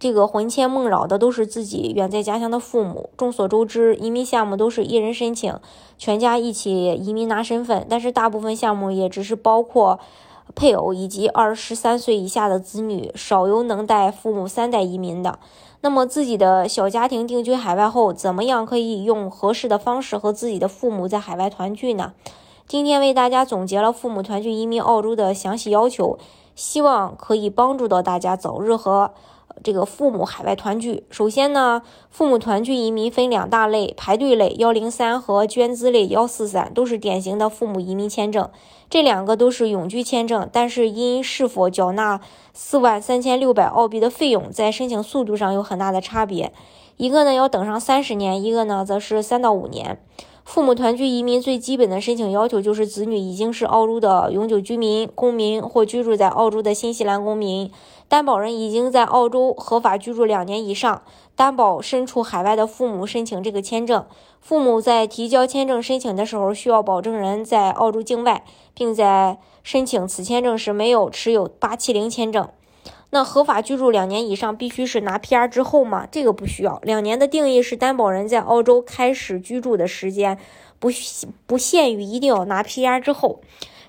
这个魂牵梦绕的都是自己远在家乡的父母。众所周知，移民项目都是一人申请，全家一起移民拿身份。但是大部分项目也只是包括配偶以及二十三岁以下的子女，少有能带父母三代移民的。那么自己的小家庭定居海外后，怎么样可以用合适的方式和自己的父母在海外团聚呢？今天为大家总结了父母团聚移民澳洲的详细要求，希望可以帮助到大家早日和。这个父母海外团聚，首先呢，父母团聚移民分两大类：排队类幺零三和捐资类幺四三，都是典型的父母移民签证。这两个都是永居签证，但是因是否缴纳四万三千六百澳币的费用，在申请速度上有很大的差别。一个呢要等上三十年，一个呢则是三到五年。父母团聚移民最基本的申请要求就是子女已经是澳洲的永久居民、公民或居住在澳洲的新西兰公民，担保人已经在澳洲合法居住两年以上，担保身处海外的父母申请这个签证。父母在提交签证申请的时候，需要保证人在澳洲境外，并在申请此签证时没有持有八七零签证。那合法居住两年以上，必须是拿 PR 之后吗？这个不需要。两年的定义是担保人在澳洲开始居住的时间，不不限于一定要拿 PR 之后。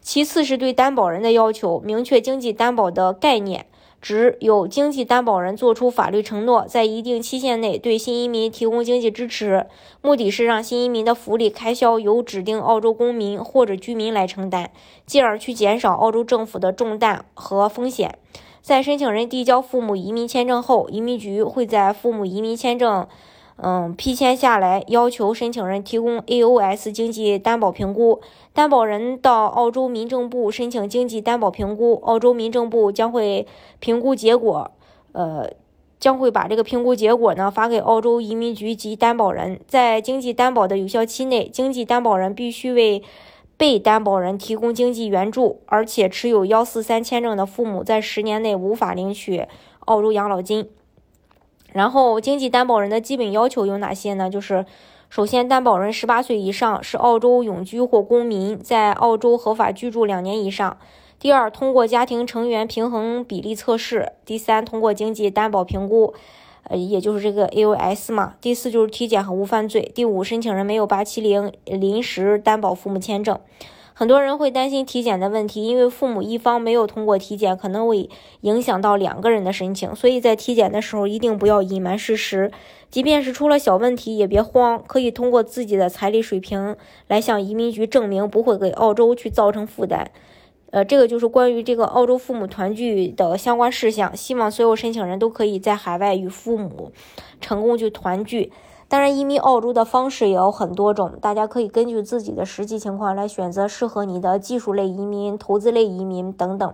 其次是对担保人的要求，明确经济担保的概念，只有经济担保人做出法律承诺，在一定期限内对新移民提供经济支持，目的是让新移民的福利开销由指定澳洲公民或者居民来承担，进而去减少澳洲政府的重担和风险。在申请人递交父母移民签证后，移民局会在父母移民签证，嗯批签下来，要求申请人提供 AOS 经济担保评估。担保人到澳洲民政部申请经济担保评估，澳洲民政部将会评估结果，呃，将会把这个评估结果呢发给澳洲移民局及担保人。在经济担保的有效期内，经济担保人必须为。被担保人提供经济援助，而且持有幺四三签证的父母在十年内无法领取澳洲养老金。然后，经济担保人的基本要求有哪些呢？就是，首先，担保人十八岁以上，是澳洲永居或公民，在澳洲合法居住两年以上。第二，通过家庭成员平衡比例测试。第三，通过经济担保评估。呃，也就是这个 AOS 嘛。第四就是体检和无犯罪。第五，申请人没有八七零临时担保父母签证。很多人会担心体检的问题，因为父母一方没有通过体检，可能会影响到两个人的申请。所以在体检的时候，一定不要隐瞒事实。即便是出了小问题，也别慌，可以通过自己的财力水平来向移民局证明，不会给澳洲去造成负担。呃，这个就是关于这个澳洲父母团聚的相关事项，希望所有申请人都可以在海外与父母成功去团聚。当然，移民澳洲的方式也有很多种，大家可以根据自己的实际情况来选择适合你的技术类移民、投资类移民等等。